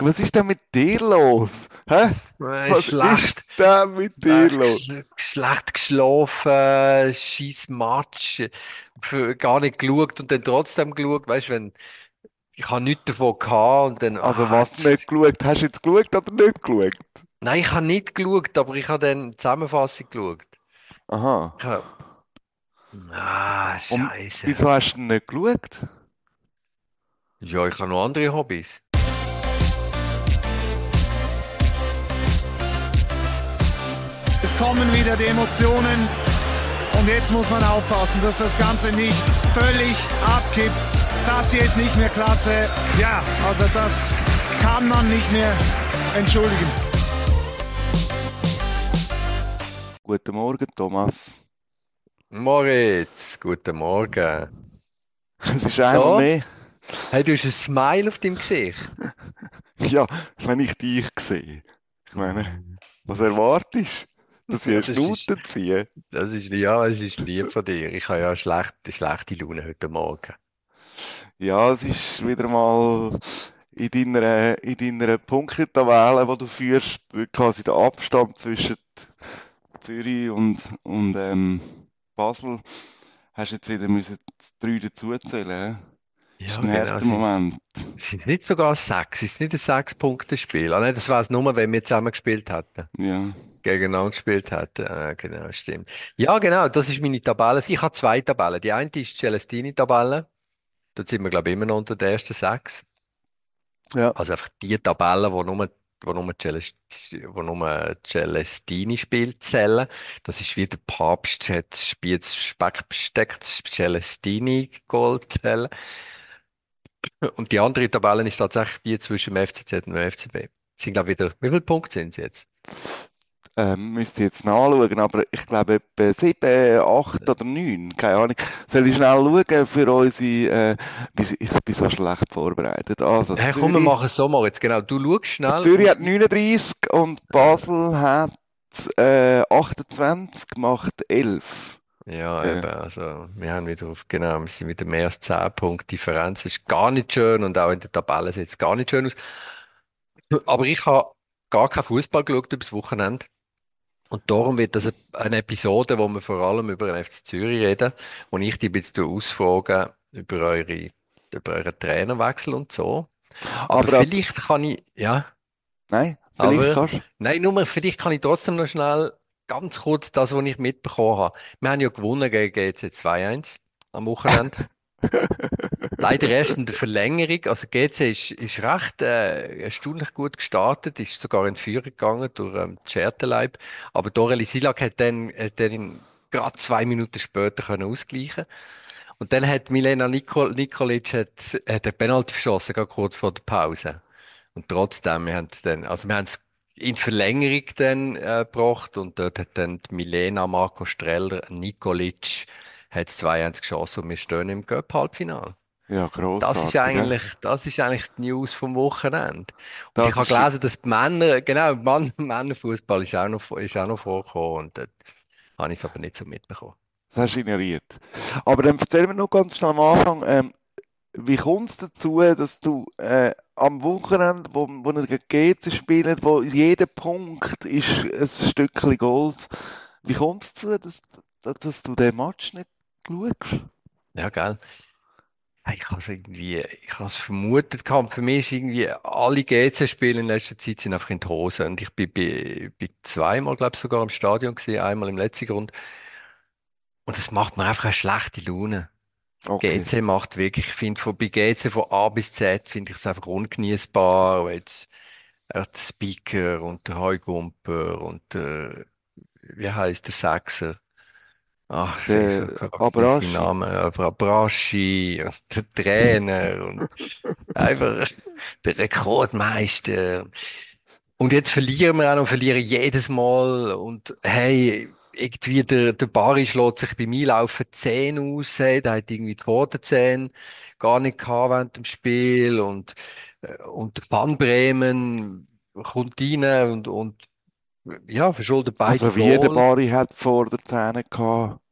Was ist denn mit dir los? Hä? Äh, Was schlecht, ist denn mit dir äh, los? sch- schlecht geschlafen, scheiß Match, für, gar nicht geschaut und dann trotzdem geschaut, weißt du, wenn, ich habe nichts davon gehabt und dann, Also ah, was du nicht geschaut? Hast du jetzt geschaut oder nicht geschaut? nein, ich habe nicht geschaut, aber ich habe dann die Zusammenfassung geschaut. Aha. Habe, ah, Und Scheiße. wieso hast du denn nicht geschaut? Ja, ich habe noch andere Hobbys. Es kommen wieder die Emotionen. Und jetzt muss man aufpassen, dass das Ganze nicht völlig abkippt. Das hier ist nicht mehr klasse. Ja, also das kann man nicht mehr entschuldigen. Guten Morgen, Thomas. Moritz, guten Morgen. Es ist einmal So? mehr. Hey, du hast ein Smile auf deinem Gesicht. Ja, wenn ich dich sehe. Ich meine, was erwartest du? Eine Das ist- Schnute ziehe? Das ist, ja, es ist lieb von dir. Ich habe ja schlechte, schlechte Laune heute Morgen. Ja, es ist wieder mal in deiner, in deiner Punktetabelle, wo du führst, quasi der Abstand zwischen Zürich und, und ähm, Basel, hast jetzt wieder müssen drei dazuzählen. hä? Das ist Ja, ein genau. ist, Moment. Es ist nicht sogar sechs. Es ist nicht ein Sechs-Punkte-Spiel. Ah, nein, das war es nur, wenn wir zusammen gespielt hätten. Ja. Gegeneinander gespielt hätten. Ah, genau, stimmt. Ja, genau, das ist meine Tabelle. Ich habe zwei Tabellen. Die eine ist die Celestini-Tabelle. Dort sind wir, glaube ich, immer noch unter den ersten sechs. Ja. Also einfach die Tabelle, wo nur, wo nur, Celest, wo nur Celestini spielt, zählen. Das ist wie der Papst hat spielt Speckbesteck Celestini Gold zählen. Und die andere Tabelle ist tatsächlich die zwischen dem FCZ und dem FCB. Sind, glaube wieder, wie viele Punkte sind es jetzt? Ähm, müsste ich jetzt nachschauen, aber ich glaube etwa 7, 8 oder 9, keine Ahnung. Soll ich schnell schauen für unsere, äh, ich bin so schlecht vorbereitet. Also, Hey, komm, wir Zürich, machen es so, Moritz. Genau, du schaust schnell. Zürich hat und- 39 und Basel hat äh, 28, macht 11. Ja, Ja. eben, also wir haben wieder auf, genau, wir sind wieder mehr als 10 Punkte Differenz. Ist gar nicht schön und auch in der Tabelle sieht es gar nicht schön aus. Aber ich habe gar keinen Fußball geschaut übers Wochenende. Und darum wird das eine Episode, wo wir vor allem über den FC Zürich reden, wo ich dich ein bisschen ausfrage über eure, über euren Trainerwechsel und so. Aber Aber ab- vielleicht kann ich, ja, Nein, vielleicht Aber- kannst nein, nur vielleicht kann ich trotzdem noch schnell ganz kurz das, was ich mitbekommen habe. Wir haben ja gewonnen gegen GC 2-1 am Wochenende. Leider erst in der Verlängerung. Also GC ist, ist recht äh, erstaunlich gut gestartet, ist sogar in Führung gegangen durch ähm, Tscherteleib. Aber Doreli Silak hat dann, hat dann in- gerade zwei Minuten später können ausgleichen. Und dann hat Milena Nikol Nikolic hat, hat einen Penalty verschossen, gerade kurz vor der Pause. Und trotzdem, wir haben es dann, also wir haben es in Verlängerung dann äh, gebracht und dort hat dann die Milena, Marco Streller, Nikolic hat es 2-1 geschossen und wir stehen im Cup-Halbfinale. Ja, Das grossartig. ist ja. eigentlich, das ist eigentlich die News vom Wochenende. Und Das ich habe ist- gelesen, dass die Männer, genau, Mann, Männerfußball ist auch noch, ist auch noch vorgekommen und dort habe ich es aber nicht so mitbekommen. Das hast du ignoriert. Aber dann erzähl mir noch ganz schnell am Anfang, ähm, wie kommt es dazu, dass du äh, am Wochenende, wo, wo ihr gegen GC spielt, wo jeder Punkt ist ein Stückchen Gold, wie kommt es dazu, dass, dass, du den Match nicht schaust? Ja, gell. Ich habe es irgendwie, ich habe es vermutet gehabt. Für mich ist irgendwie alle GC-Spiele in letzter Zeit sind einfach in die Hose. Und ich bin, bin, bin zweimal, glaube ich, sogar im Stadion gewesen, einmal im letzten Grund. Und es macht mir einfach eine schlechte Laune. Okay. GC macht wirklich, ich finde, von, bei GC von A bis Z finde ich es einfach ungenießbar. Und Jetzt, äh, der Speaker und der Heugumper und äh, wie heißt der Sechser? Ach, Der so, Abraschi. aber Abraschi und der Trainer und einfach der Rekordmeister. Und jetzt verlieren wir auch noch, verlieren jedes Mal und hey, irgendwie der, der Bari schlägt sich beim Einlaufen die Zähne aus, hey, der hat irgendwie die Vorderzähne gar nicht gehabt während dem Spiel und, äh, und der Van Bremen kommt rein und, und ja, verschuldet beide Also wie der Goal. Bari hat vor der Zähne gehabt.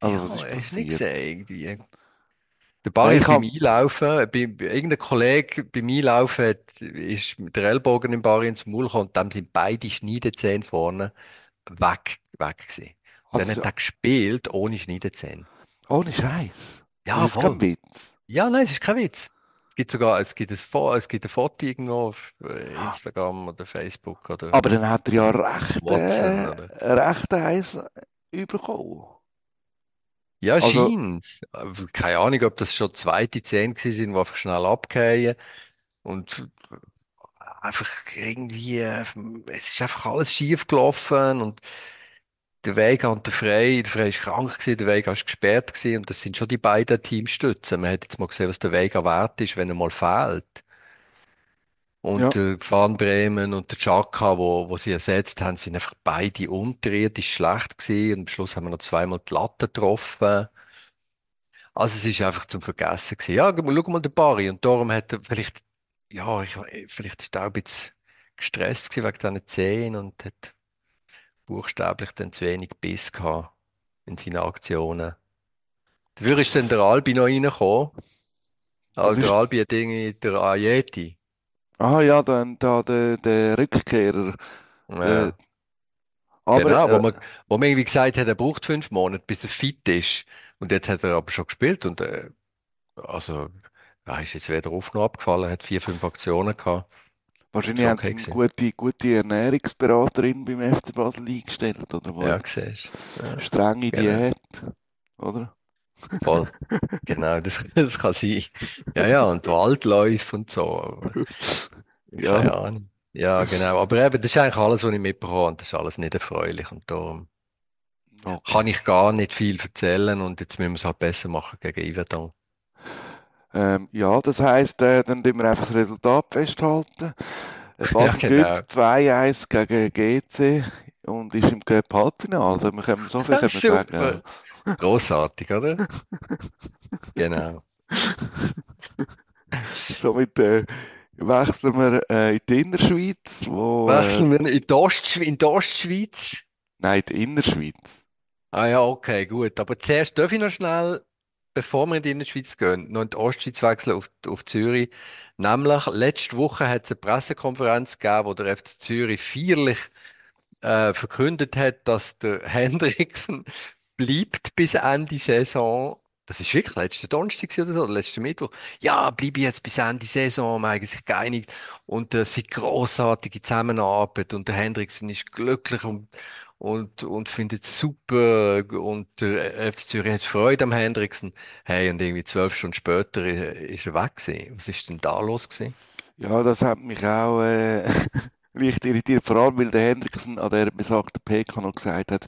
Also Ja, was ist du nicht passiert? gesehen, irgendwie. Der Barry ich beim hab- Einlaufen, bei, bei irgendein Kollege beim Einlaufen hat, ist mit der Ellbogen im Barry ins Maul gekommen und dann sind beide Schneidezähne vorne weg, weg gewesen. Und dann hat er gespielt ohne Schneidezähne. ohne Scheiß. Ja, das ist kein voll. Witz. Ja, nein, es ist kein Witz. Es gibt sogar, es gibt ein, Fo- es gibt ein Foto irgendwo auf äh, Instagram oder Facebook oder Aber dann hat er ja recht, WhatsApp, äh, recht eins bekommen. Ja, Also- scheint's. Aber Keine Ahnung, ob das schon zweite Zähne gewesen sind, die einfach schnell abgehen. Und einfach irgendwie, äh, es ist einfach alles schief gelaufen und der Vega und der Frey, der Frey ist krank gewesen, der Vega ist gesperrt gewesen und das sind schon die beiden Teamstützen. Man hat jetzt mal gesehen, was der Vega wert ist, wenn er mal fehlt. Und Ja. der Van Bremen und der Xhaka, wo, wo sie ersetzt haben, sind einfach beide unterirdisch schlecht gewesen und am Schluss haben wir noch zweimal die Latte getroffen. Also es ist einfach zum Vergessen gewesen. Ja, schau mal, schau mal den Barry und darum hat er vielleicht, ja, ich, vielleicht ist er auch ein bisschen gestresst gewesen wegen diesen Zehen und hat buchstäblich dann zu wenig Biss gehabt in seinen Aktionen. Dafür ist dann der Albi noch reingekommen. Also Das der ist- Albi hat irgendwie der Ajeti. Ah ja, dann da der, der Rückkehrer. Ja. Äh, aber Genau, wo äh, man, wo man irgendwie gesagt hat, er braucht fünf Monate, bis er fit ist. Und jetzt hat er aber schon gespielt und äh, also er ist jetzt weder auf noch abgefallen, hat vier, fünf Aktionen gehabt. wahrscheinlich haben sie eine gute, gute Ernährungsberaterin beim FC Basel eingestellt, oder? Wo Ja, siehst du. Ja, strenge Genau. Diät, oder? voll. Genau, das, das kann sein. Ja, ja, und Waldläufe und so. aber Ja. Keine Ahnung. Ja, genau. Aber eben, das ist eigentlich alles, was ich mitbekomme und das ist alles nicht erfreulich und darum Okay. kann ich gar nicht viel erzählen und jetzt müssen wir es halt besser machen gegen Yverdon. Ähm, ja, das heisst, äh, dann tun wir einfach das Resultat festhalten. Äh, Ja, genau. gewinnt 2-1 gegen GC und ist im Cup Halbfinale. Also wir können so viel können sagen. Super. Großartig, oder? Genau. Somit äh, wechseln wir äh, in die Innerschweiz, wo, äh, Wechseln wir in die Ostschweiz, in die Ostschweiz? nein, die Innerschweiz. Ah ja, okay, gut. Aber zuerst darf ich noch schnell, bevor wir in die Innerschweiz gehen, noch in die Ostschweiz wechseln auf, auf Zürich. Nämlich, letzte Woche hat es eine Pressekonferenz gegeben, wo der FC Zürich feierlich äh, verkündet hat, dass der Hendrickson bleibt bis Ende Saison. Das ist wirklich letzte Donnerstag oder so, oder letzten Mittwoch. Ja, bleibe jetzt bis Ende Saison, haben sich geeinigt. Und äh, es ist großartige Zusammenarbeit und der Hendrickson ist glücklich und und, und findet es super und der FC Zürich hat Freude am Hendrickson. Hey, und irgendwie zwölf Stunden später ist er weg gewesen. Was ist denn da los gewesen? Ja, das hat mich auch äh, leicht irritiert, vor allem weil der Hendrickson an der besagten PK noch gesagt hat,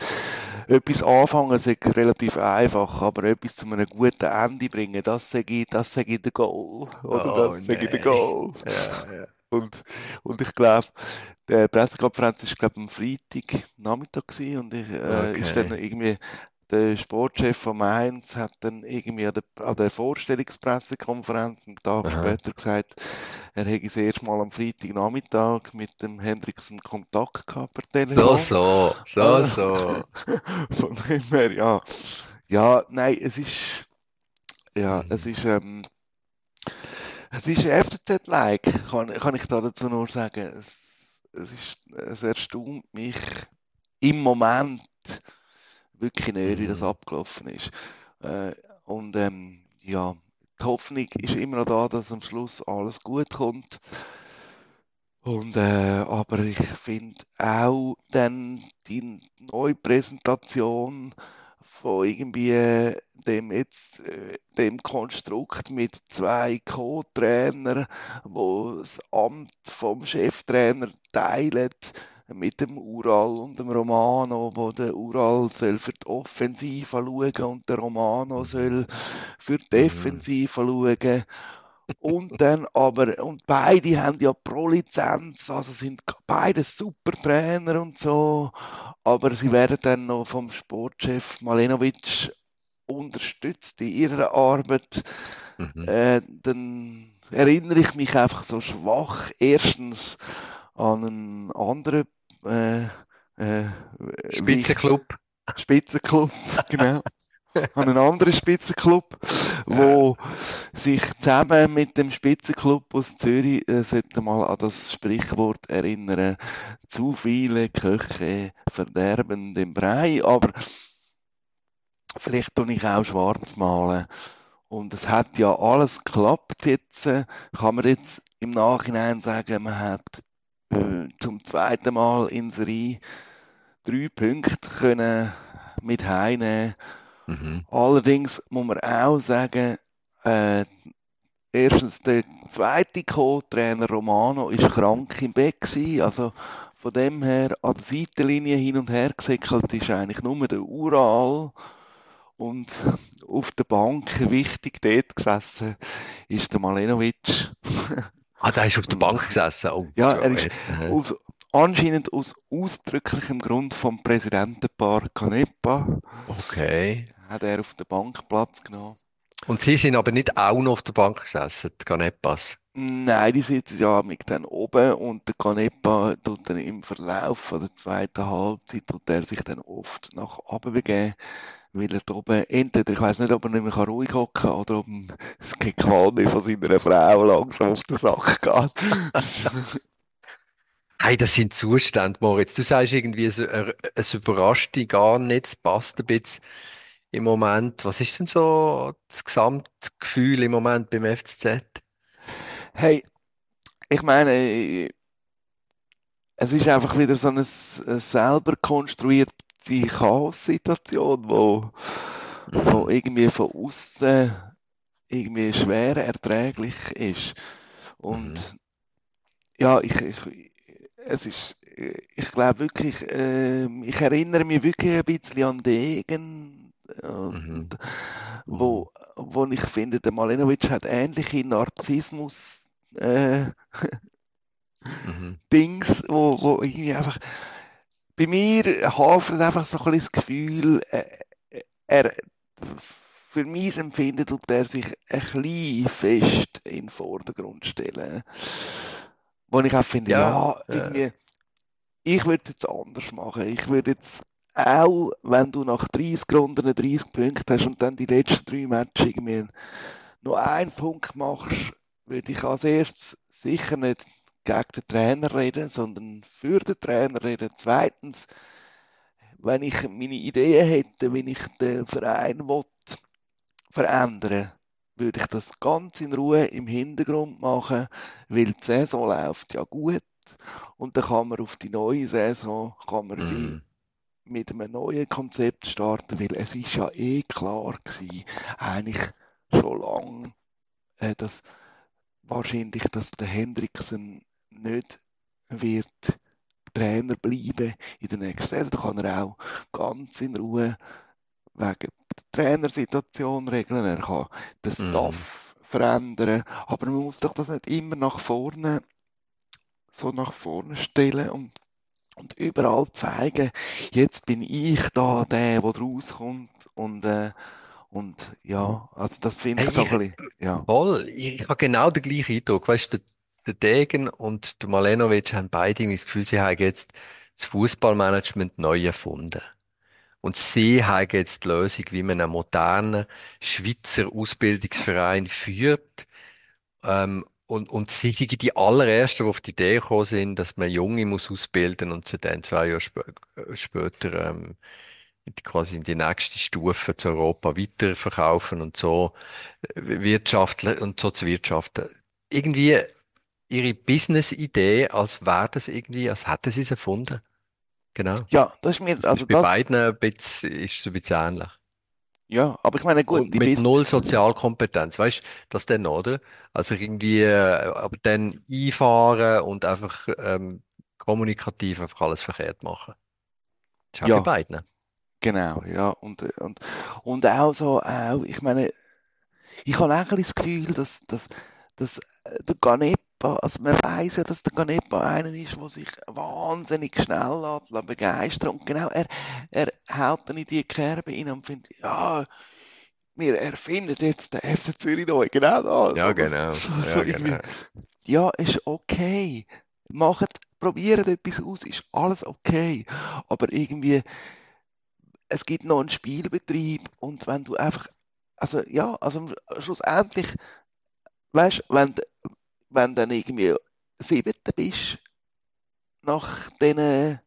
etwas anfangen sei relativ einfach, aber etwas zu einem guten Ende bringen, das sei, das sei der Goal. Oder Oh, das sei der nein. Goal. Ja, ja. Und, und ich glaube, die Pressekonferenz ist glaube am Freitag Nachmittag gewesen und ich, äh, ist dann irgendwie der Sportchef von Mainz hat dann irgendwie an der, an der Vorstellungspressekonferenz einen Tag Aha. später gesagt, er hätte das erste Mal am Freitagnachmittag mit dem Hendrickson Kontakt gehabt per So, Telefon. so, so, Ah. so. Von dem her, ja. Ja, nein, es ist, ja, Mhm. es ist, ähm, es ist FCZ-like, kann, kann ich da dazu nur sagen. Es, es ist, es erstaunt mich im Moment wirklich nicht, wie das Mhm. abgelaufen ist. Äh, und ähm, ja, die Hoffnung ist immer noch da, dass am Schluss alles gut kommt. Und, äh, aber ich finde auch dann die neue Präsentation von irgendwie dem jetzt, äh, dem Konstrukt mit zwei Co-Trainern, wo das Amt vom Cheftrainer teilen, mit dem Ural und dem Romano, wo der Ural soll für die Offensive schauen und der Romano soll für die Defensive schauen. Und dann aber, und beide haben ja Pro-Lizenz, also sind beide super Trainer und so, aber sie werden dann noch vom Sportchef Malenovic unterstützt in ihrer Arbeit. Mhm. Äh, dann erinnere ich mich einfach so schwach erstens an einen anderen äh, äh, Spitzenclub. Spitzenclub, genau. An einen anderen Spitzenclub, wo sich zusammen mit dem Spitzenclub aus Zürich äh, sollte mal an das Sprichwort erinnern. Zu viele Köche verderben den Brei, aber vielleicht tue ich auch schwarz malen. Und es hat ja alles geklappt jetzt. Äh, kann man jetzt im Nachhinein sagen, man hat äh, zum zweiten Mal in Serie drei Punkte können mit heimnehmen. Mhm. Allerdings muss man auch sagen, äh, erstens der zweite Co-Trainer Romano ist krank im Bett gewesen, also von dem her an der Seitenlinie hin und her gesäckelt ist eigentlich nur der Ural und auf der Bank wichtig dort gesessen ist der Malenovic. Ah, der ist auf der Bank gesessen. Oh, Ja, er ist aus, anscheinend aus ausdrücklichem Grund vom Präsidentenpaar Canepa Okay. Hat er auf der Bank Platz genommen. Und Sie sind aber nicht auch noch auf der Bank gesessen, die Canepas. Nein, die sitzen ja mit dann oben und der Canepa tut dann im Verlauf von der zweiten Halbzeit tut er sich dann oft nach oben begeben, weil er da oben entweder, ich weiß nicht, ob er nicht mehr ruhig hocken kann oder ob ihm das Gequalme von seiner Frau langsam auf den Sack geht. Hey, das sind Zustände, Moritz. Du sagst irgendwie, es, er- es überrascht dich gar nicht, es passt ein bisschen im Moment. Was ist denn so das Gesamtgefühl im Moment beim FCZ? Hey, ich meine, es ist einfach wieder so eine selber konstruierte Chaos-Situation, wo, wo irgendwie von außen irgendwie schwer erträglich ist. Und Mhm. ja, ich, ich, es ist, ich glaube wirklich, ähm, ich erinnere mich wirklich ein bisschen an Degen, äh, Mhm. wo, wo ich finde, der Malenovic hat ähnliche Narzissmus, äh, Mhm. Dings, wo, wo irgendwie einfach bei mir haftet einfach so ein bisschen das Gefühl, äh, er, für mein Empfinden tut er sich ein bisschen fest in den Vordergrund stellen. Wo ich auch finde, Ja, ja, äh. irgendwie, ich würde es jetzt anders machen. Ich würde jetzt auch, wenn du nach 30 Runden 30 Punkte hast und dann die letzten drei Matches irgendwie noch einen Punkt machst, würde ich als erstes sicher nicht gegen den Trainer reden, sondern für den Trainer reden. Zweitens, wenn ich meine Ideen hätte, wie ich den Verein will, verändern würde ich das ganz in Ruhe im Hintergrund machen, weil die Saison läuft ja gut und dann kann man auf die neue Saison kann man Mhm. Mit einem neuen Konzept starten, weil es ist ja eh klar gewesen, eigentlich schon lange, äh, dass wahrscheinlich, dass der Hendrickson nicht wird Trainer bleiben in der nächsten Saison. Da kann er auch ganz in Ruhe wegen der Trainersituation regeln. Er kann den Mhm. Staff verändern, aber man muss doch das nicht immer nach vorne so nach vorne stellen und und überall zeigen, jetzt bin ich da der, der rauskommt und äh, und ja, also das finde ich so ich- ein bisschen, ja. Voll, ich, ich habe genau den gleichen Eindruck. Weißt du, der, der Degen und der Malenovic haben beide irgendwie das Gefühl, sie haben jetzt das Fußballmanagement neu erfunden. Und sie haben jetzt die Lösung, wie man einen modernen Schweizer Ausbildungsverein führt. Ähm, und, und sie sind die allerersten, die auf die Idee gekommen sind, dass man Junge muss ausbilden und sie dann zwei Jahre spä äh, später ähm, quasi in die nächste Stufe zu Europa weiterverkaufen und so äh, wirtschaftlich und so zu wirtschaften. Irgendwie ihre Business-Idee, als wäre das irgendwie, als hätten sie es erfunden. Genau. Ja, das ist mir, Das also ist bei das, beiden ein bisschen, ist es ein bisschen ähnlich. Ja, aber ich meine, gut, Und mit null Sozialkompetenz, weißt du, das dann, oder? Also irgendwie, äh, aber dann einfahren und einfach ähm, kommunikativ einfach alles verkehrt machen. Das ist Ja. bei beiden. Genau, ja, und, und, und auch so, auch, ich meine, ich habe auch ein bisschen das Gefühl, dass, dass, dass äh, der Ganepa, also man weiß ja, dass der Ganepa einer ist, der sich wahnsinnig schnell lässt, lässt begeistern und genau, er, er haut dann in die Kerbe rein und findet, ja, wir erfinden jetzt den FC Zürich neu, genau das. Ja, genau. So, Ja, so irgendwie, genau. ja, ist okay. Macht, probiert etwas aus, ist alles okay. Aber irgendwie, es gibt noch einen Spielbetrieb und wenn du einfach, also ja, also schlussendlich, weißt du, wenn, wenn dann irgendwie siebter bist, nach diesen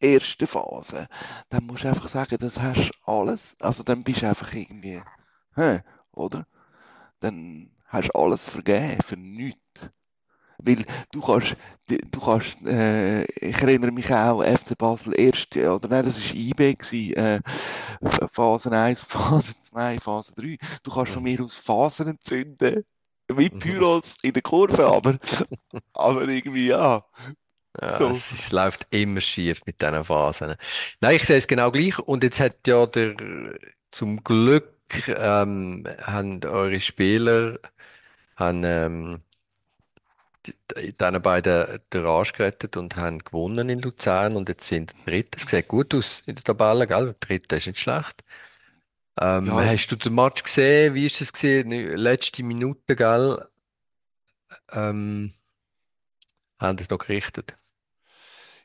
ersten Phase, dann musst du einfach sagen, das hast alles, also dann bist du einfach irgendwie, hä, oder? Dann hast du alles vergeben für nichts. Weil du kannst, du kannst äh, ich erinnere mich auch, FC Basel erste, oder nein, das war IB, gewesen, äh, Phase 1, Phase 2, Phase 3. Du kannst von mir aus Phasen entzünden, wie mhm. Pyros in der Kurve, aber, aber irgendwie ja. Ja, so. es, es, läuft immer schief mit diesen Phasen. Nein, ich sehe es genau gleich. Und jetzt hat ja der, zum Glück ähm, haben eure Spieler haben, ähm, die beiden den Arsch gerettet und haben gewonnen in Luzern und jetzt sind Dritte. Es sieht gut aus in der Tabelle, gell? Dritte ist nicht schlecht. Ähm, ja. Hast du den Match gesehen? Wie ist es gesehen? Letzte Minute, gell? Ähm, haben das noch gerichtet?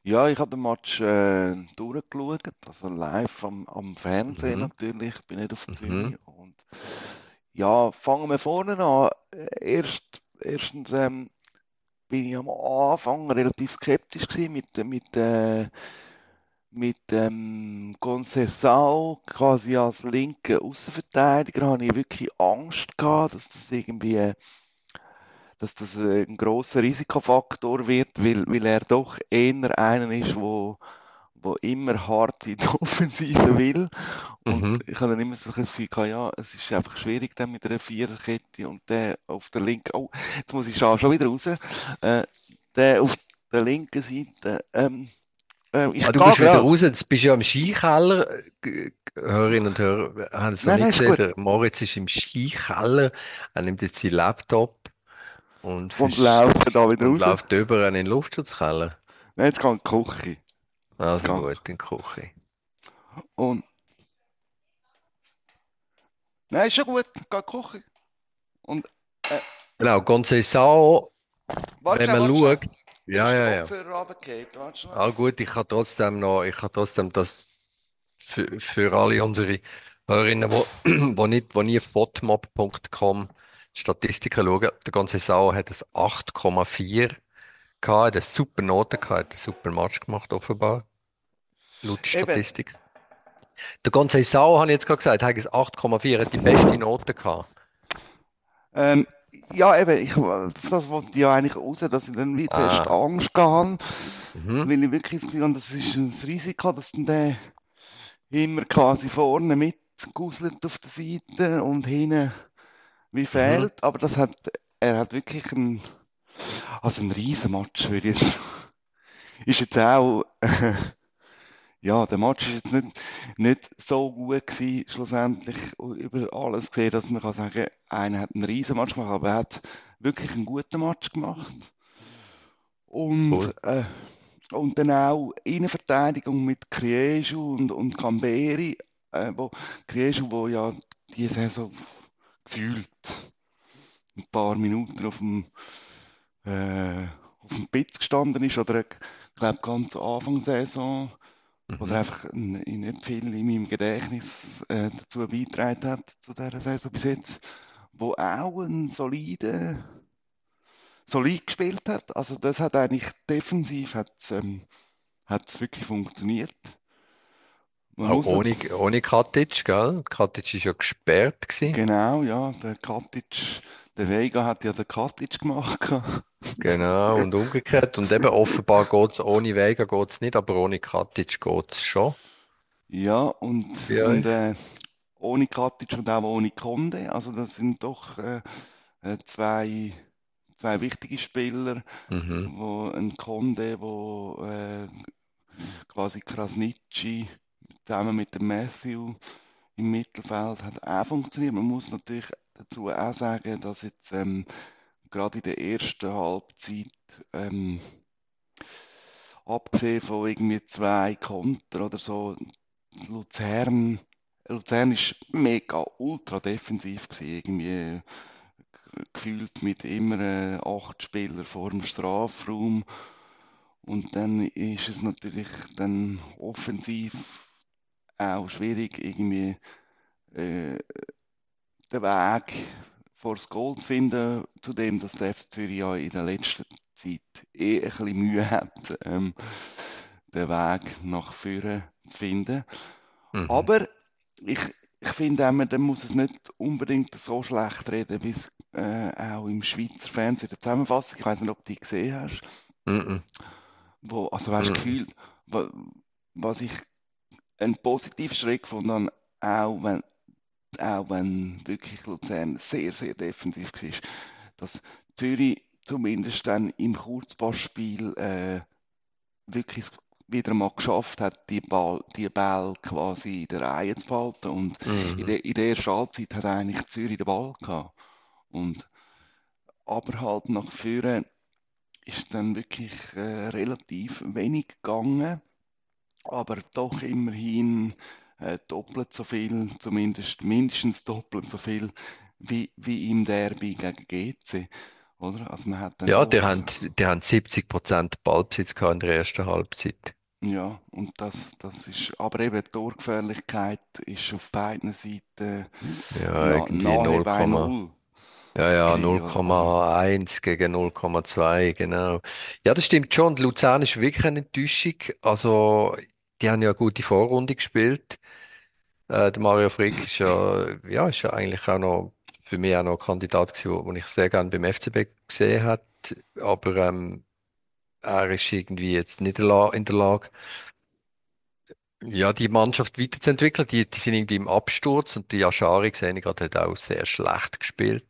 Ja, ich habe den Match äh, durchgeschaut, also live am, am Fernsehen mhm. natürlich, ich bin nicht auf der Zürich. Mhm. Und ja, fangen wir vorne an. Erst, erstens ähm, bin ich am Anfang relativ skeptisch gewesen mit, mit, äh, mit ähm, Conceição quasi als linker Außenverteidiger habe ich wirklich Angst gehabt, dass das irgendwie dass das ein großer Risikofaktor wird, weil, weil er doch eher einer ist, wo wo immer hart in die Offensive will. Und mhm. ich habe dann immer so ein Gefühl ja, es ist einfach schwierig dann mit einer Viererkette und der auf der linken, oh, jetzt muss ich schon, wieder raus, äh, der auf der linken Seite, ähm, äh, ich ah, du bist wieder ja. raus, jetzt bist du ja im Skikeller. Hörerinnen und Hörer haben es noch nein, nicht nein, gesehen. Moritz ist im Skikeller. Er nimmt jetzt seinen Laptop und, und läuft da wieder und raus. läuft über in den Luftschutzkeller. Nein, jetzt kann die Küche. Also Gang. gut, in die Küche. Und. Nein, ist schon gut, geht kochen. Und. Äh, genau, Conceição, wenn man schaut. Ja, ja, ja. Ah, gut, ich kann trotzdem noch, ich kann trotzdem das für, für alle unsere Hörerinnen, die, die nicht, die nie auf botmob.com Statistiken schauen, der ganze Sau hat es 8,4 gehabt, hat eine super Note gehabt, hat einen super Match gemacht, offenbar. Laut Statistik. Eben. Der ganze Sau, habe ich jetzt gerade gesagt, hat es 8,4, hat die beste Note gehabt. Ähm, ja, eben, ich, das wollte ich ja eigentlich raus, dass ich dann wieder ah. erst Angst habe, mhm. weil ich wirklich das Gefühl habe, das ist ein Risiko, dass dann der immer quasi vorne mitguselt auf der Seite und hinten wie mhm. fehlt, mhm. aber das hat, er hat wirklich ein, also ein Riesenmatch, würde ich jetzt, ist jetzt auch, ja, der Match ist jetzt nicht, nicht so gut gewesen, schlussendlich über alles gesehen, dass man kann sagen, einer hat einen riesen Match gemacht, aber er hat wirklich einen guten Match gemacht. Und, cool. äh, und dann auch Innenverteidigung mit Krieju und, und Camberi, äh, wo Krieju, wo ja die Saison gefühlt ein paar Minuten auf dem, äh, auf dem Pitz gestanden ist, oder ich glaube ganz Anfang Saison, mhm. oder einfach nicht viel in meinem Gedächtnis äh, dazu beigetragen hat, zu dieser Saison bis jetzt, wo auch ein solide solid gespielt hat. Also das hat eigentlich defensiv hat's, ähm, hat's wirklich funktioniert. Auch ohne, ohne Katic, gell? Katic ist ja gesperrt gewesen. Genau, ja. Der Katic, der Vega hat ja den Katic gemacht. genau, und umgekehrt. Und eben offenbar geht es ohne Vega geht's nicht, aber ohne Katic geht es schon. Ja, und, und äh, ohne Katic und auch ohne Konde. Also das sind doch äh, äh, zwei, zwei wichtige Spieler, mhm. wo ein Konde, wo äh, quasi Krasnitschi zusammen mit dem Matthew im Mittelfeld hat auch funktioniert. Man muss natürlich dazu auch sagen, dass jetzt ähm, gerade in der ersten Halbzeit ähm, abgesehen von irgendwie zwei Konter oder so, Luzern, Luzern ist mega ultra defensiv gewesen, irgendwie gefühlt mit immer äh, acht Spielern vor dem Strafraum. Und dann ist es natürlich dann offensiv auch schwierig, irgendwie äh, den Weg vor das Goal zu finden, zu dem, dass der FC Zürich ja in der letzten Zeit eh ein bisschen Mühe hat, ähm, den Weg nach vorne zu finden. Mhm. Aber ich, ich finde auch, man muss es nicht unbedingt so schlecht reden, wie es äh, auch im Schweizer Fernsehen der Zusammenfassung, ich weiß nicht, ob du die gesehen hast, Mhm. wo, also weißt du, Mhm. Gefühl, wa- was ich einen positiven Schritt gefunden habe, auch wenn, auch wenn wirklich Luzern sehr, sehr defensiv war, dass Zürich zumindest dann im Kurzpassspiel äh, wirklich wieder mal geschafft hat, die Ball, die Ball quasi in der Reihe zu behalten. Und in Mhm. der, in der ersten Halbzeit hat eigentlich Zürich den Ball gehabt. Und, aber halt nach vorne ist dann wirklich äh, relativ wenig gegangen, aber doch immerhin äh, doppelt so viel, zumindest mindestens doppelt so viel wie, wie im Derby gegen GC. Oder? Also man hat Ja, die haben, die haben 70% Ballbesitz gehabt in der ersten Halbzeit. ja, und das, das ist, aber eben die Torgefährlichkeit ist auf beiden Seiten Ja, irgendwie nahe bei 0, null. ja, ja, gewesen, oder? 0,1 gegen 0,2, genau. Ja, das stimmt schon. Luzern ist wirklich eine Enttäuschung. Also, die haben ja eine gute Vorrunde gespielt. Äh, der Mario Frick ist ja, ja, ist ja eigentlich auch noch für mich auch noch ein Kandidat gewesen, den ich sehr gerne beim FCB gesehen habe. Aber ähm, er ist irgendwie jetzt nicht in der Lage, ja, die Mannschaft weiterzuentwickeln. Die, die sind irgendwie im Absturz und die Aschari, sehe ich gerade, hat auch sehr schlecht gespielt.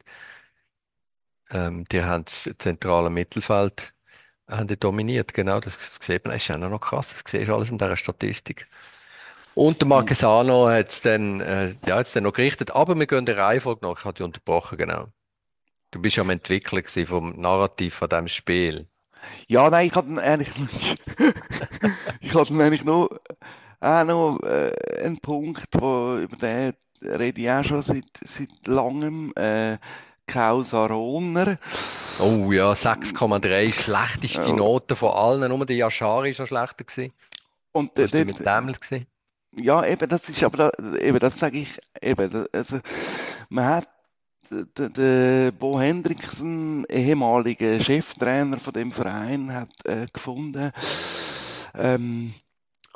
Ähm, die haben das zentrale Mittelfeld haben die dominiert, genau, das, das sieht man, das ist ja noch krass, das siehst alles in dieser Statistik. Und der Marquesano hat es dann, äh, ja, dann noch gerichtet, aber wir gehen der Reihenfolge nach, ich habe dich unterbrochen, genau. Du bist ja am Entwickeln gewesen vom Narrativ von diesem Spiel. Ja, nein, ich hatte eigentlich ich hatte eigentlich nur, auch noch äh, einen Punkt, wo, über den rede ich auch schon seit, seit langem. Äh, Causa Rohner. Oh ja, 6,3, schlechteste Ja. Note von allen, nur der Yashari ist noch schlechter gewesen. Und äh, war mit Dämmel gewesen? ja, eben, das ist aber, da, eben, das sage ich, eben, also, man hat den, den Bo Hendrickson, ehemaliger Cheftrainer von dem Verein, hat äh, gefunden, ähm,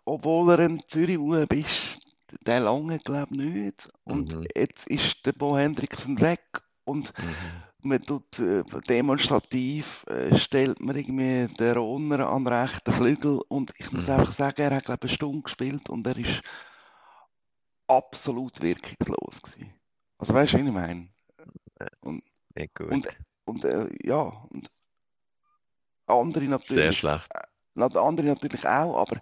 obwohl er ein Zürich-Bub ist, der lange glaube ich nicht. Und Mhm. jetzt ist der Bo Hendrickson weg und Mhm. man tut äh, demonstrativ, äh, stellt man irgendwie den Rohner an den rechten Flügel und ich muss Mhm. einfach sagen, er hat glaube ich eine Stunde gespielt und er ist absolut wirkungslos gewesen. Also weißt du, was ich meine? Nicht gut. Und, und äh, ja, und andere Sehr natürlich, schlecht. na, die andere natürlich auch, aber äh,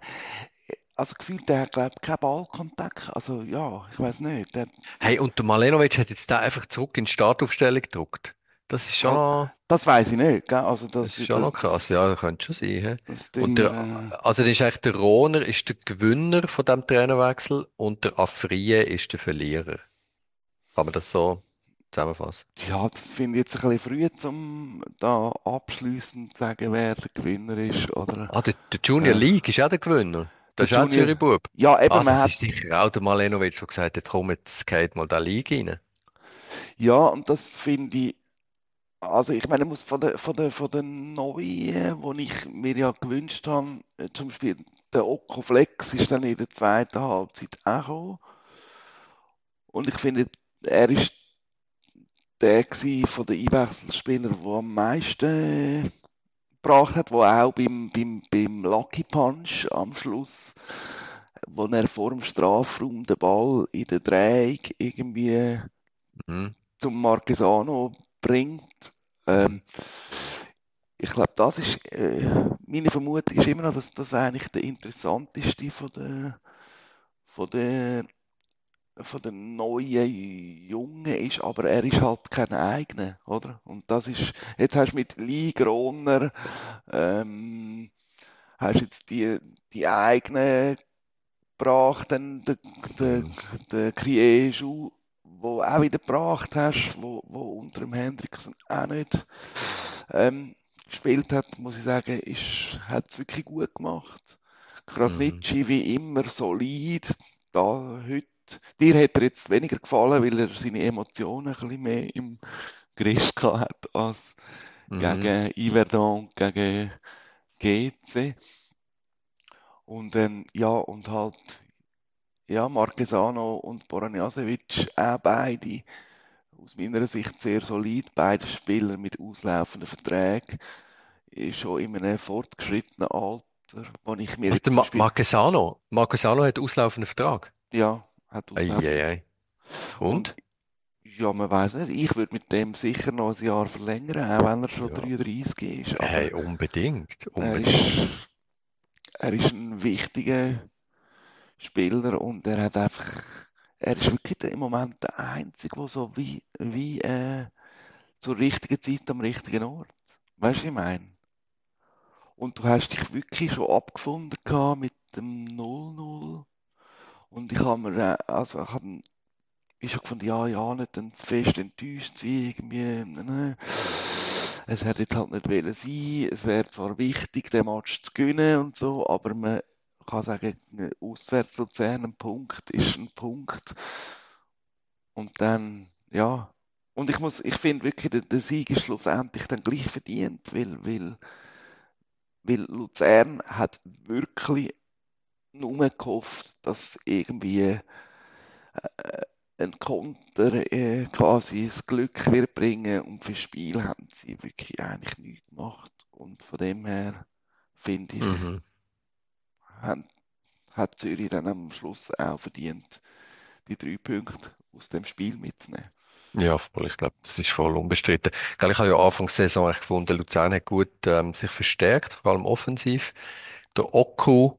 also gefühlt, der hat glaube ich keinen Ballkontakt. Also ja, ich weiß nicht. Der, Hey, und der Malenovic hat jetzt da einfach zurück in die Startaufstellung gedruckt. Das ist schon noch, das weiß ich nicht. Gell? Also das, das ist schon noch krass. Ja, das könnte schon sein. Das, Und Ding, der, äh, also dann ist eigentlich der Rohner ist der Gewinner von dem Trainerwechsel und der Afriye ist der Verlierer. Kann man das so zusammenfassen? Ja, das finde ich jetzt ein bisschen früh, um da abschließend zu sagen, wer der Gewinner ist. Oder? Ah, der, der Junior Ja. League ist auch der Gewinner. Das ist auch Junior- Zürich-Bub. Ja, eben, Ah, man das hat, ist sicher auch der Malenovic, der gesagt hat, komm, jetzt geht mal da League rein. ja, und das finde ich, also ich meine, muss von der, von der, von der Neuen, wo ich mir ja gewünscht habe, äh, zum Beispiel der Oko Flex ist dann in der zweiten Halbzeit auch gekommen. Und ich finde, er ist der von den Einwechselspielern, der am meisten gebracht hat, wo auch beim, beim, beim Lucky Punch am Schluss, wo er vor dem Strafraum den Ball in der Drehung irgendwie Mhm. zum Marquesano bringt. Ähm, ich glaube, das ist, äh, meine Vermutung ist immer noch, dass das eigentlich der interessanteste von der, von der, von den neuen Jungen ist, aber er ist halt kein eigener, oder? Und das ist, jetzt hast du mit Lee Groner, ähm, hast jetzt die, die eigenen gebracht, dann der, der, Mhm. der Krieschu, wo auch wieder gebracht hast, wo, wo unter dem Hendrickson auch nicht ähm, gespielt hat, muss ich sagen, ist, hat es wirklich gut gemacht. Krasnitschi wie immer solid, da heute, dir hat er jetzt weniger gefallen, weil er seine Emotionen ein bisschen mehr im Griff gehabt hat als Mhm. gegen Iverdon, gegen GC. Und dann, ja, und halt, ja, Marquesano und Boranjasevic, auch beide aus meiner Sicht sehr solid, beide Spieler mit auslaufenden Verträgen, schon in einem fortgeschrittenen Alter, wo ich mir Beispiel, Marquesano? Marquesano hat auslaufenden Vertrag. ja, hat. Eieiei. Und? Und ja, man weiß nicht, ich würde mit dem sicher noch ein Jahr verlängern, auch wenn er schon Ja. 33 ist. Aber Hey, unbedingt. er Unbedingt. ist, er ist ein wichtiger Spieler und er hat einfach, er ist wirklich im Moment der Einzige, der so wie, wie äh, zur richtigen Zeit am richtigen Ort. Weißt du, was ich meine? Und du hast dich wirklich schon abgefunden mit dem 0-0. Und ich habe mir, äh, also ich habe ich schon gefunden, ja, ja, nicht dann zu fest enttäuscht sein, irgendwie, ne. Es hätte jetzt halt nicht wollen sein. Es wäre zwar wichtig, den Match zu gewinnen und so, aber man kann sagen, auswärts Luzern ein Punkt ist ein Punkt. Und dann, ja. Und ich muss, ich finde wirklich, der, der Sieg ist schlussendlich dann gleich verdient, weil, weil, weil Luzern hat wirklich nur gehofft, dass irgendwie äh, ein Konter äh, quasi das Glück wird bringen und fürs Spiel haben sie wirklich eigentlich nichts gemacht. Und von dem her finde ich, Mhm. hat, hat Zürich dann am Schluss auch verdient, die drei Punkte aus dem Spiel mitzunehmen. Ja, voll. Ich glaube, das ist voll unbestritten. Gell, Ich habe ja Anfangs der Saison gefunden, Luzern hat gut ähm, sich verstärkt, vor allem offensiv. Der Oku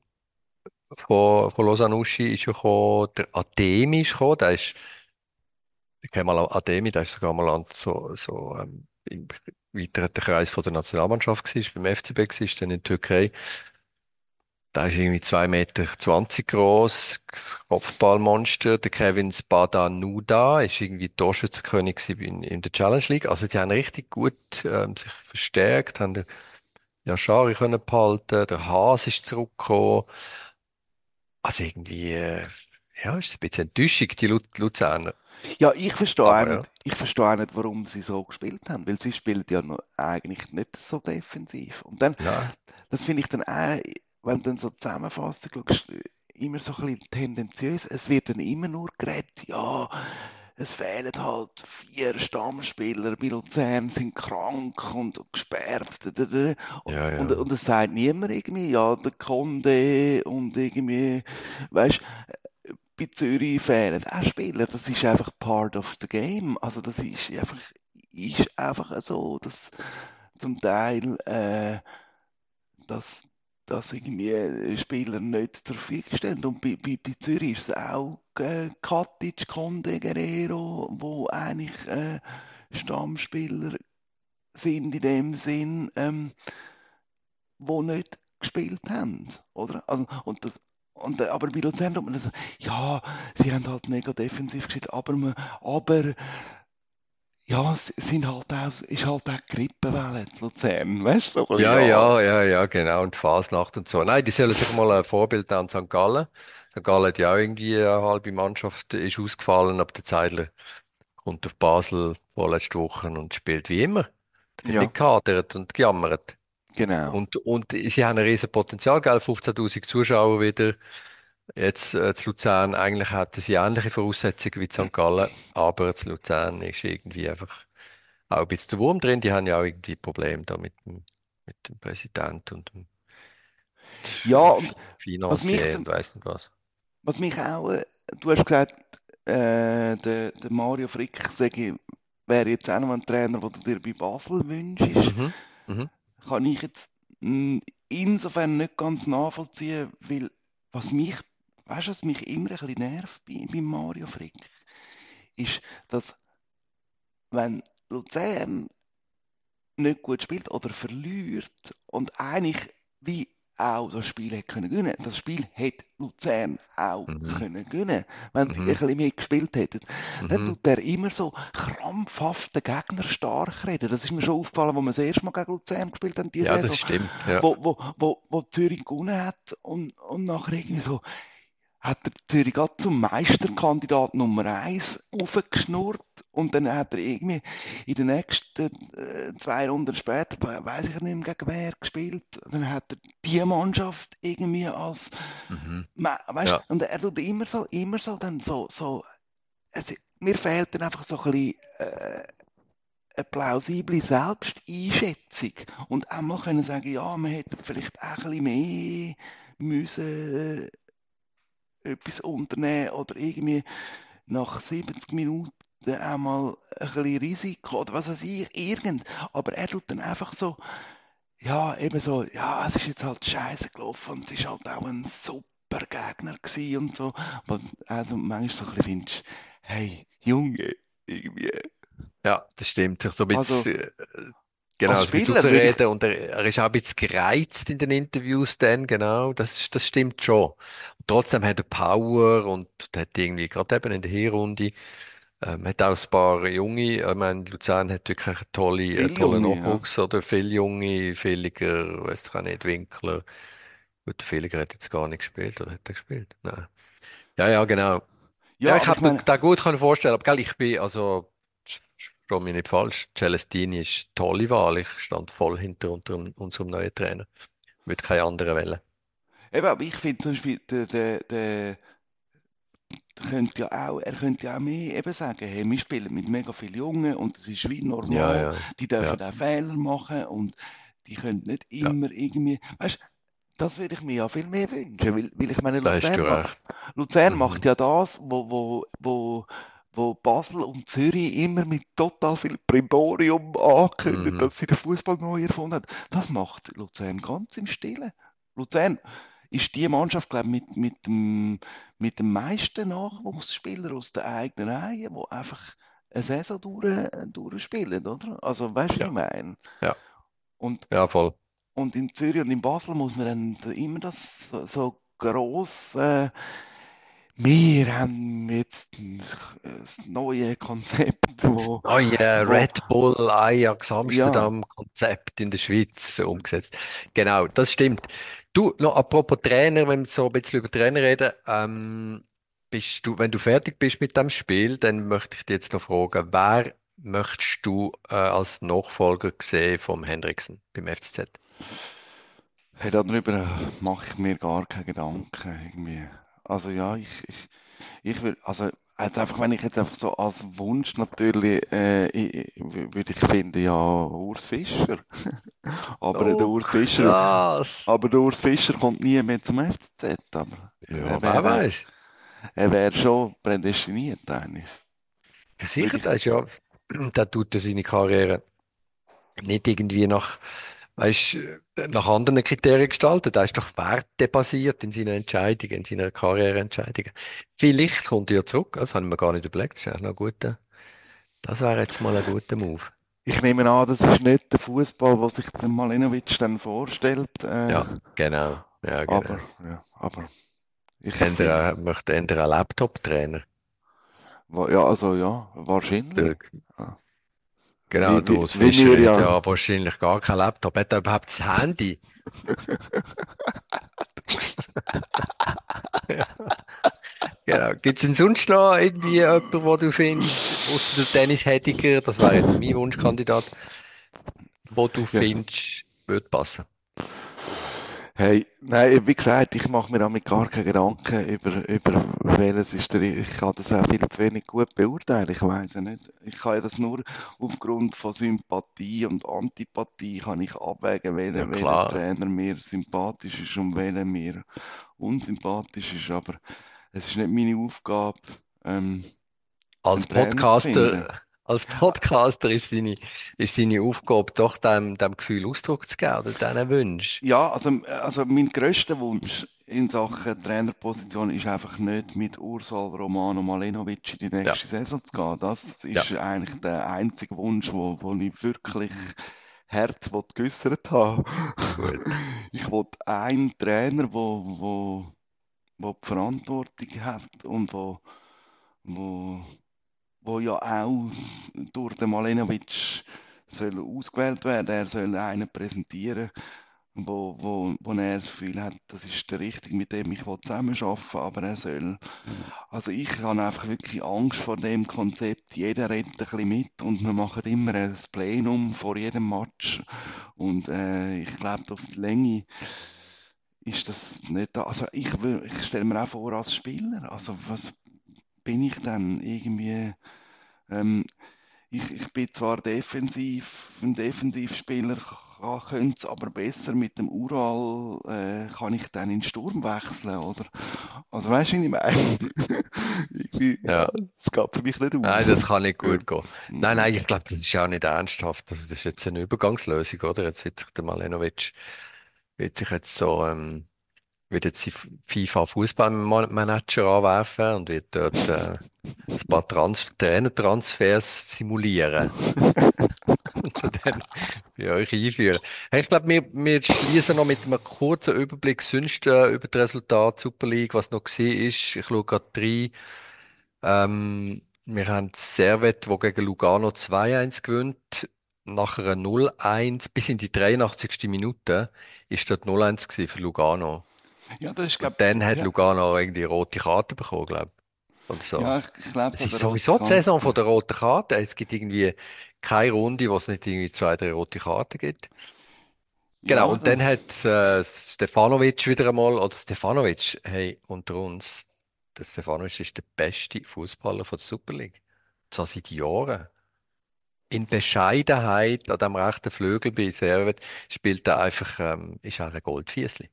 von, von Lausanne Uschi ist ja gekommen, der Ademi ist gekommen, der ist, ich kenne mal Ademi, der ist sogar mal so, so ähm, im weiteren Kreis von der Nationalmannschaft ist beim FCB ist dann in der Türkei. Der ist irgendwie 2,20 Meter groß, Kopfballmonster. Der Kevin Spadanuda ist irgendwie Torschützenkönig in, in der Challenge League. Also die haben richtig gut ähm, sich verstärkt, haben den Yashari können behalten, der Haas ist zurückgekommen. Also irgendwie, äh, ja, ist ein bisschen Enttäuschung, die Lu Luzerner. Ja, ich verstehe Aber auch ja. nicht, ich verstehe auch nicht, warum sie so gespielt haben, weil sie spielen ja noch eigentlich nicht so defensiv. Und dann, Nein. das finde ich dann auch, wenn du dann so zusammenfassst, schaust, immer so ein bisschen tendenziös. Es wird dann immer nur geredet, ja, es fehlen halt vier Stammspieler bei Luzern, sind krank und gesperrt. da. Ja, ja. Und, und es sagt niemand irgendwie, ja, der Conde und irgendwie, weißt bei Zürich fehlen auch Spieler. Das ist einfach part of the game. Also das ist einfach, ist einfach so, dass zum Teil, äh, dass, dass irgendwie Spieler nicht zur Verfügung stehen. Und bei, bei, bei Zürich ist es auch äh, Katic, Conde, Guerrero, wo eigentlich äh, Stammspieler sind in dem Sinn, ähm, wo nicht gespielt haben, oder? Also, und das, und, äh, aber bei Luzern tut man das, ja, sie haben halt mega defensiv gespielt, aber, aber ja, es sind halt auch, ist halt auch Grippewelle in Luzern, weißt du? So, Ja, ja, ja, ja, genau. Und Fasnacht und so. Nein, die sollen sich mal ein Vorbild an St. Gallen. St. Gallen hat ja auch irgendwie eine halbe Mannschaft ist ausgefallen, aber der Zeidler kommt auf Basel vorletzte Woche und spielt wie immer. Der wird Ja. nicht gehadert und gejammert. Genau. Und, und sie haben ein riesen Potenzial, gell? 15.000 Zuschauer wieder. Jetzt äh, zu Luzern, eigentlich hatten sie ähnliche Voraussetzungen wie St. Gallen, aber zu Luzern ist irgendwie einfach auch ein bisschen der Wurm drin. Die haben ja auch irgendwie Probleme da mit dem, mit dem Präsidenten und dem Ja, und zum- und weiss nicht was. Was mich auch, äh, du hast gesagt, äh, der, der Mario Frick sage, wäre jetzt auch noch ein Trainer, den du dir bei Basel wünschst. Mhm. Kann ich jetzt mh, insofern nicht ganz nachvollziehen, weil was mich, weißt du, was mich immer ein bisschen nervt bei, bei Mario Frick, ist, dass wenn Luzern nicht gut spielt oder verliert und eigentlich wie auch das Spiel hätte können gewinnen. Das Spiel hätte Luzern auch Mhm. können gewinnen, wenn sie Mhm. ein bisschen mehr gespielt hätten. Dann Mhm. tut er immer so krampfhaft den Gegner stark reden. Das ist mir schon aufgefallen, wo wir das erste Mal gegen Luzern gespielt haben, diese Ja, das Saison, stimmt. Ja. wo, wo, wo, wo Zürich gewonnen hat und, und nachher irgendwie so, hat der Zürich gerade zum Meisterkandidat Nummer 1 aufgeschnurrt und dann hat er irgendwie in den nächsten äh, zwei Runden später, weiß ich nicht mehr gegen wer gespielt, dann hat er die Mannschaft irgendwie als, mhm. weißt, ja. und er tut immer so, immer so dann so, so es, mir fehlt dann einfach so ein bisschen äh, eine plausible Selbsteinschätzung und auch mal können sagen, ja, man hätte vielleicht auch ein bisschen mehr müssen etwas unternehmen oder irgendwie nach 70 Minuten einmal ein bisschen Risiko oder was weiß ich, irgend. Aber er tut dann einfach so, ja, eben so, ja, es ist jetzt halt scheiße gelaufen und es ist halt auch ein super Gegner gewesen und so. Aber also manchmal so ein bisschen findest, hey, Junge, irgendwie. Ja, das stimmt. So ein bisschen, also, Genau, als Spieler reden und er, er, ist auch ein bisschen gereizt in den Interviews dann, genau, das, das stimmt schon. Und trotzdem hat er Power und hat irgendwie gerade eben in der Hinrunde ähm, hat auch ein paar junge, ich meine, Luzern hat wirklich einen tolle, einen tollen Nachwuchs ja. oder viele junge, Villiger, weiß ich auch nicht, Winkler. Gut, der Villiger hat jetzt gar nicht gespielt, oder hat er gespielt? Nein. Ja, ja, genau. Ja, ja ich habe mir das gut vorstellen, aber gell, ich bin also verstehe mich nicht falsch, Celestini ist eine tolle Wahl. Ich stand voll hinter unserem neuen Trainer. Mit keine anderen wählen. Eben, aber ich finde zum Beispiel, der, der, der, könnte ja auch, er könnte ja auch mehr eben sagen, hey, wir spielen mit mega vielen Jungen und es ist wie normal, ja, ja. die dürfen ja. auch Fehler machen und die können nicht immer irgendwie, weißt das würde ich mir ja viel mehr wünschen, weil, weil ich meine, Luzern, macht, Luzern mhm. macht ja das, wo, wo, wo wo Basel und Zürich immer mit total viel Primborium ankündigen, mhm. dass sie den Fußball neu erfunden haben. Das macht Luzern ganz im Stillen. Luzern ist die Mannschaft, glaube ich, mit, mit, dem, mit dem meisten Nachwuchsspieler aus der eigenen Reihe, die einfach eine Saison durch, durchspielen, oder? Also, weißt du, ja. was ich meine? Ja. Und, ja, voll. Und in Zürich und in Basel muss man dann immer das so, gross. Äh, wir haben jetzt das neue Konzept, wo, oh yeah, wo, Red Bull Ajax Amsterdam ja. Konzept in der Schweiz umgesetzt. Genau, das stimmt. Du, noch apropos Trainer, wenn wir so ein bisschen über Trainer reden, ähm, bist du, wenn du fertig bist mit dem Spiel, dann möchte ich dich jetzt noch fragen, wer möchtest du äh, als Nachfolger sehen vom Hendriksen beim FCZ? Hey, darüber mache ich mir gar keine Gedanken irgendwie. Also ja, ich, ich, ich will, also jetzt einfach, wenn ich jetzt einfach so als Wunsch natürlich, äh, würde ich finden, ja, Urs Fischer. aber oh, der Urs Fischer, krass. aber der Urs Fischer kommt nie mehr zum FCZ, aber ja, wer weiß. Er wäre schon prädestiniert eigentlich. Sicher, das ist ja, da tut er seine Karriere nicht irgendwie nach weißt, nach anderen Kriterien gestaltet. Er ist doch wertebasiert in seinen Entscheidungen, in seiner Karriereentscheidungen. Vielleicht kommt er zurück, das habe ich mir gar nicht überlegt. Das, ist noch guter, das wäre jetzt mal ein guter Move. Ich nehme an, das ist nicht der Fußball, was sich der Malinovic dann vorstellt. Äh, ja, genau. Ja, genau. Aber, ja, aber ich er, möchte einen Laptop-Trainer. Ja, also ja, wahrscheinlich. Genau, wie, du, das Fischer hat ja. ja wahrscheinlich gar kein Laptop. Hat er überhaupt das Handy? ja. Genau. Gibt es denn sonst noch irgendwie jemanden, wo du findest, außer der Dennis Hediger, das wäre jetzt mein Wunschkandidat, wo du ja. findest, würde passen? Hey, nein, wie gesagt, ich mache mir damit gar keine Gedanken über, über welches ist der, ich kann das auch viel zu wenig gut beurteilen, ich weiß ja nicht. Ich kann das nur aufgrund von Sympathie und Antipathie kann ich abwägen, welcher, ja, welcher Trainer mir sympathisch ist und welcher mir unsympathisch ist, aber es ist nicht meine Aufgabe, ähm, als Podcaster als Podcaster ist deine, ist deine Aufgabe, doch dem, dem Gefühl Ausdruck zu geben oder diesen Wünschen. Ja, also, also mein grösster Wunsch in Sachen Trainerposition ist einfach nicht mit Ursal Romano Malenovic in die nächste ja. Saison zu gehen. Das ist ja. eigentlich der einzige Wunsch, wo, wo ich wirklich Herz geäußert habe. ich will einen Trainer, wo, wo, wo die Verantwortung hat und wo, wo wo ja auch durch den Malenovic soll ausgewählt werden. Er soll einen präsentieren, wo, wo, wo er das Gefühl hat, das ist der Richtige, mit dem ich zusammenarbeiten will, aber er soll. Also ich habe einfach wirklich Angst vor dem Konzept. Jeder redet ein bisschen mit und wir machen immer ein Plenum vor jedem Match. Und äh, ich glaube, auf die Länge ist das nicht da. Also ich, ich stelle mir auch vor als Spieler, also was bin ich dann irgendwie... Ähm, ich, ich bin zwar defensiv, ein Defensivspieler, könnte es aber besser mit dem Ural, äh, kann ich dann in den Sturm wechseln, oder? Also weißt du, wie ich meine? Irgendwie, ja. Das geht für mich nicht aus. Nein, das kann nicht gut gehen. Nein, nein, ich glaube, das ist auch nicht ernsthaft. Also, das ist jetzt eine Übergangslösung, oder? Jetzt wird sich der Malenovic, wird sich jetzt so, ähm, wird jetzt FIFA Fußballmanager anwerfen und wird dort äh, ein paar Trans Trainertransfers simulieren. und dann bei euch einführen. Hey, ich glaube, wir, wir schließen noch mit einem kurzen Überblick sonst äh, über das Resultat Super League, was noch gesehen ist. Ich schaue gerade drei. Ähm, wir haben Servet, wo gegen Lugano 2-1 gewinnt. Nach einer 0-1 bis in die 83. Minute ist dort 0-1 für Lugano. Ja, das ist, glaub, dann hat ja. Lugano irgendwie rote Karte bekommen, glaube ich. Oder so. Ja, ich, ich glaube, es ist sowieso die Saison von der roten Karte. Es gibt irgendwie keine Runde, wo es nicht irgendwie zwei, drei rote Karten gibt. Genau, ja, und dann hat äh, Stefanovic wieder einmal, oder Stefanovic, hey, unter uns, der Stefanovic ist der beste Fußballer von der Super League. Zwar seit Jahren. In Bescheidenheit an dem rechten Flügel bei Servet spielt er einfach, ähm, ist er ein Goldfiesli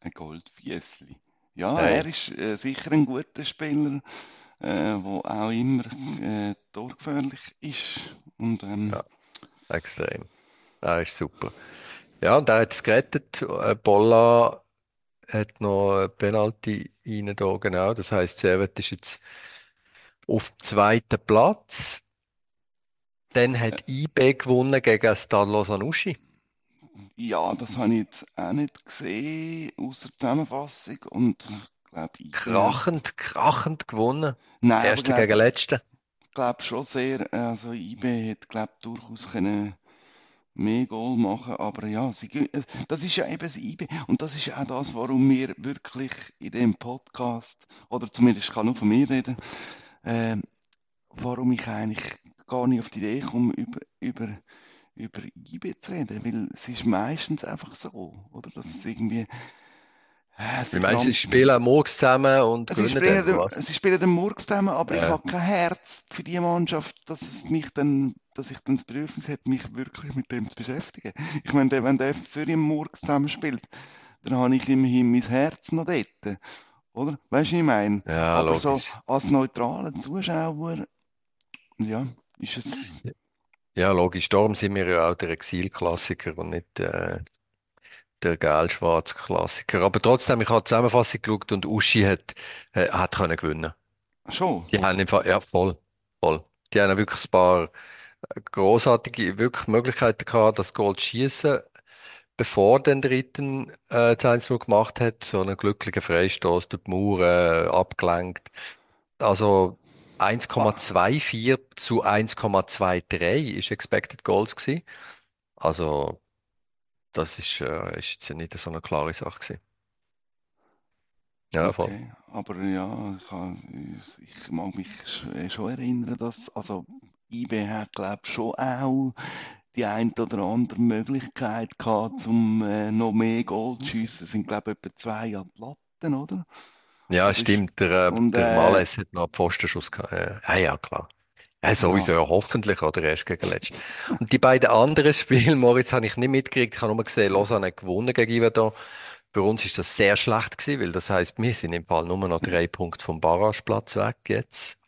ein Goldfiesli. Ja, hey. er ist äh, sicher ein guter Spieler, äh, wo auch immer äh, torgefährlich ist. Und, ähm, ja, extrem. Er ist super. Ja, und er hat es gerettet. Äh, Bolla hat noch eine Penalty rein da, genau. Das heisst, Servet ist jetzt auf dem zweiten Platz. Dann hat IB gewonnen gegen Stade Sanuschi. Ja, das habe ich jetzt auch nicht gesehen, außer Zusammenfassung. Und glaube ich. Krachend, krachend gewonnen. Nein, Erste gegen Letzte. Ich glaube schon sehr. Also, IB hat, glaube durchaus können mehr Goal machen, aber ja, sie, äh, das ist ja eben das IB und das ist ja auch das, warum wir wirklich in dem Podcast, oder zumindest ich kann nur von mir reden, äh, warum ich eigentlich gar nicht auf die Idee komme, über, über über IB zu reden, weil es ist meistens einfach so, oder? Dass es irgendwie. Äh, Wie meinst sie spielen Murks zusammen und sie spielen, den, sie spielen den Murks zusammen, aber ja. ich habe kein Herz für die Mannschaft, dass es mich dann, dass ich dann das Bedürfnis hätte, mich wirklich mit dem zu beschäftigen. Ich meine, wenn der FC Zürich im Murks zusammen spielt, dann habe ich immerhin mein Herz noch dort. Oder? Weißt du, was ich meine? Ja, aber logisch. so als neutraler Zuschauer, ja, ist es. Ja, logisch. Darum sind wir ja auch der Exil-Klassiker und nicht äh, der Gel-Schwarz-Klassiker. Aber trotzdem, ich habe die Zusammenfassung geschaut und Uschi hat, äh, hat können gewinnen. Schon? Die haben einfach, ja, voll, voll. Die haben wirklich ein paar äh, großartige wirklich Möglichkeiten gehabt, das Goal zu schießen, bevor den dritten äh, 1 gemacht hat. So einen glücklichen Freistoß durch die Mauer äh, abgelenkt. Also 1,24 zu 1,23 ist Expected Goals gewesen. Also, das ist, äh, ist jetzt nicht so eine klare Sache gewesen. Ja, voll. Okay. Aber ja, ich, kann, ich mag mich schon erinnern, dass, also, IB glaube ich, schon auch die ein oder andere Möglichkeit gehabt, um äh, noch mehr Goal zu schiessen. Es sind, glaube ich, etwa zwei Atlatten, oder? Ja, stimmt. Der, und, der äh, Males hat noch einen Pfostenschuss gehabt. Ja, ja, klar. Ja, sowieso, ja. hoffentlich, oder erst gegen letzt. Und die beiden anderen Spiele, Moritz, habe ich nicht mitgekriegt. Ich habe nur gesehen, Lausanne hat gewonnen gegen Iverdon. Bei uns ist das sehr schlecht gewesen, weil das heisst, wir sind im Fall nur noch drei Punkte vom Barrageplatz weg jetzt.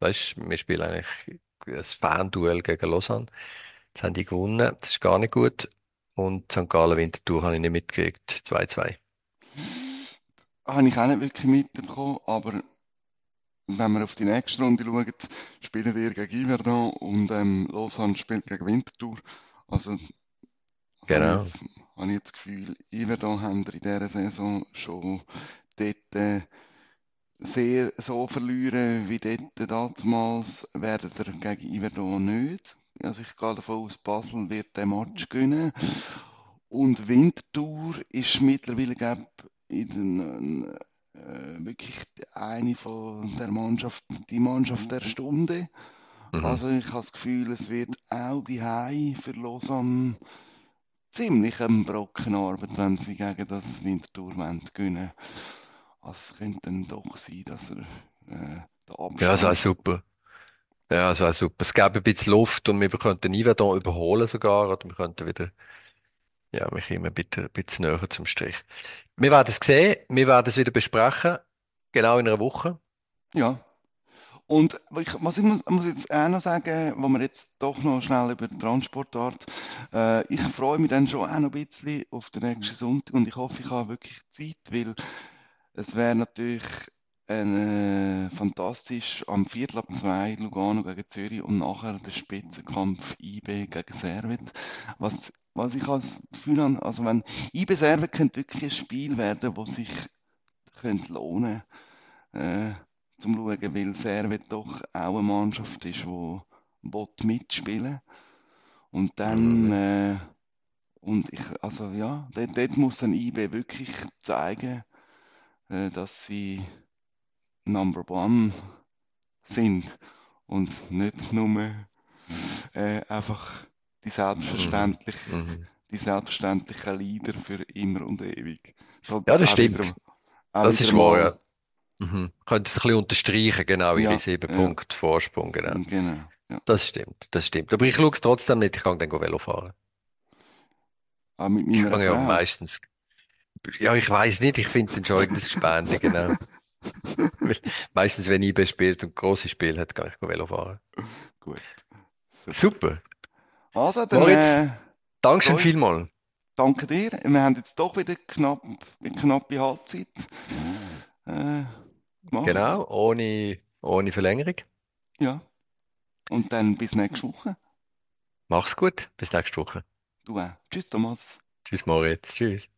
Weißt wir spielen eigentlich ein Fan-Duell gegen Lausanne. Jetzt haben die gewonnen, das ist gar nicht gut. Und St. Gallen Winterthur habe ich nicht mitgekriegt, 2-2 habe ich auch nicht wirklich mitbekommen, aber wenn wir auf die nächste Runde schauen, spielen wir gegen Iverdon und ähm, Lausanne spielt gegen Winterthur. Also genau. habe, ich jetzt, habe ich jetzt das Gefühl, Iverdon haben in dieser Saison schon dort äh, sehr so verlieren wie dort damals, werden wir gegen Iverdon nicht. Also ich gehe davon aus, Basel wird den Match gewinnen. Und Winterthur ist mittlerweile, glaube ich, in äh, wirklich eine von der Mannschaft, die Mannschaft der Stunde. Mhm. Also ich habe das Gefühl, es wird auch die Hai für Lausanne ziemlich ein Brocken Arbeit, wenn sie gegen das Winterthur gewinnen. Also es könnte dann doch sein, dass er äh, den Ja, das wäre Abstand super. Ja, das wäre super. Es gäbe ein bisschen Luft und wir könnten Yverdon überholen sogar oder wir könnten wieder, ja, wir kommen ein bisschen, ein bisschen näher zum Strich. Wir werden es sehen, wir werden es wieder besprechen, genau in einer Woche. Ja. Und was ich muss, jetzt auch noch sagen, wo wir jetzt doch noch schnell über die Transportart, äh, ich freue mich dann schon auch noch ein bisschen auf den nächsten Sonntag und ich hoffe, ich habe wirklich Zeit, weil es wäre natürlich äh, fantastisch am Viertel ab zwei Lugano gegen Zürich und nachher der Spitzenkampf IB gegen Servet. Was, was ich als Gefühl habe, also wenn IB Servet könnte wirklich ein Spiel werden, wo sich könnte lohnen äh, zum Schauen, weil Servet doch auch eine Mannschaft ist, die will mitspielen und dann äh, und ich, also ja, dort, dort muss ein IB wirklich zeigen, äh, dass sie Number One sind und nicht nur äh, einfach die selbstverständlich, Mhm. die selbstverständlichen Leader für immer und ewig. Sollte Ja, das auch stimmt. wieder- auch Das ist wahr, ja. Mhm. Könnt es ein bisschen unterstreichen, genau, ihre Ja, sieben ja. Punkte Vorsprung, genau. Genau. Ja. Das stimmt, das stimmt. Aber ich schaue es trotzdem nicht, ich kann dann Velo fahren. Auch mit Ich kann ja Frau. meistens. Ja, ich weiß nicht, ich finde den schon irgendwas Gespände, genau. Meistens, wenn IB spielt und große Spiele hat, kann ich Velo fahren. Gut. Super. Super. Also, dann Moritz. äh, Dankeschön Sorry. vielmals. danke dir. Wir haben jetzt doch wieder knapp, eine knappe Halbzeit äh, gemacht. Genau, ohne, ohne Verlängerung. Ja. Und dann bis nächste Woche. Mach's gut, bis nächste Woche. Du auch. Tschüss, Thomas. Tschüss, Moritz. Tschüss.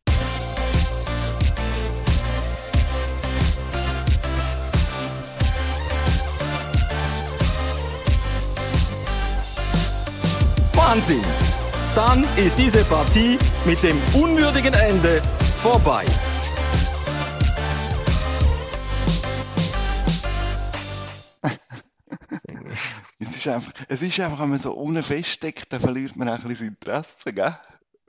Wahnsinn! Dann ist diese Partie mit dem unwürdigen Ende vorbei. Es ist einfach, es ist einfach, wenn man so ohne feststeckt, dann verliert man auch ein bisschen das Interesse, gell?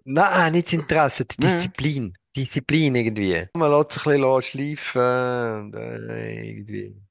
Nein, nicht das Interesse, die. Disziplin. Disziplin irgendwie. Man lässt sich ein bisschen schleifen und äh, irgendwie.